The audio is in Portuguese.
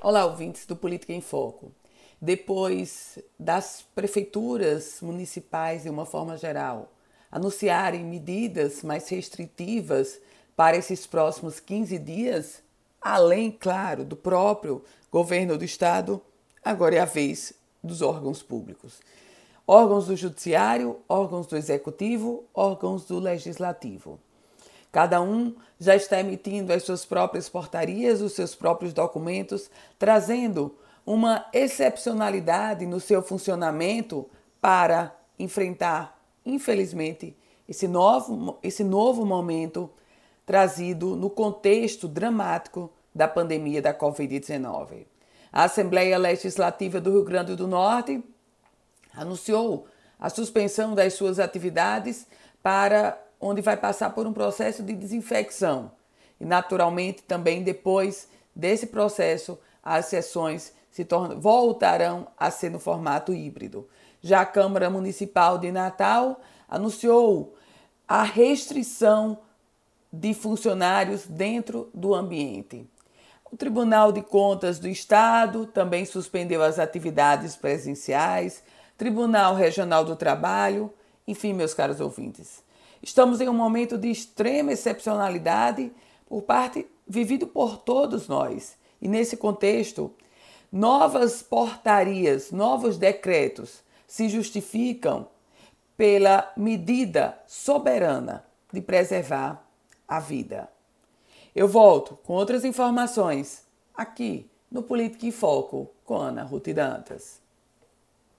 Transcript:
Olá, ouvintes do Política em Foco. Depois das prefeituras municipais, de uma forma geral, anunciarem medidas mais restritivas para esses próximos 15 dias, além, claro, do próprio governo do estado, agora é a vez dos órgãos públicos. Órgãos do judiciário, órgãos do executivo, órgãos do legislativo. Cada um já está emitindo as suas próprias portarias, os seus próprios documentos, trazendo uma excepcionalidade no seu funcionamento para enfrentar, infelizmente, esse novo, esse novo momento trazido no contexto dramático da pandemia da Covid-19. A Assembleia Legislativa do Rio Grande do Norte anunciou a suspensão das suas atividades para onde vai passar por um processo de desinfecção. E, naturalmente, também depois desse processo, as sessões se tornam, voltarão a ser no formato híbrido. Já a Câmara Municipal de Natal anunciou a restrição de funcionários dentro do ambiente. O Tribunal de Contas do Estado também suspendeu as atividades presenciais, Tribunal Regional do Trabalho, enfim, meus caros ouvintes. Estamos em um momento de extrema excepcionalidade por parte vivido por todos nós. E nesse contexto, novas portarias, novos decretos se justificam pela medida soberana de preservar a vida. Eu volto com outras informações aqui no Política em Foco com Ana Ruth Dantas.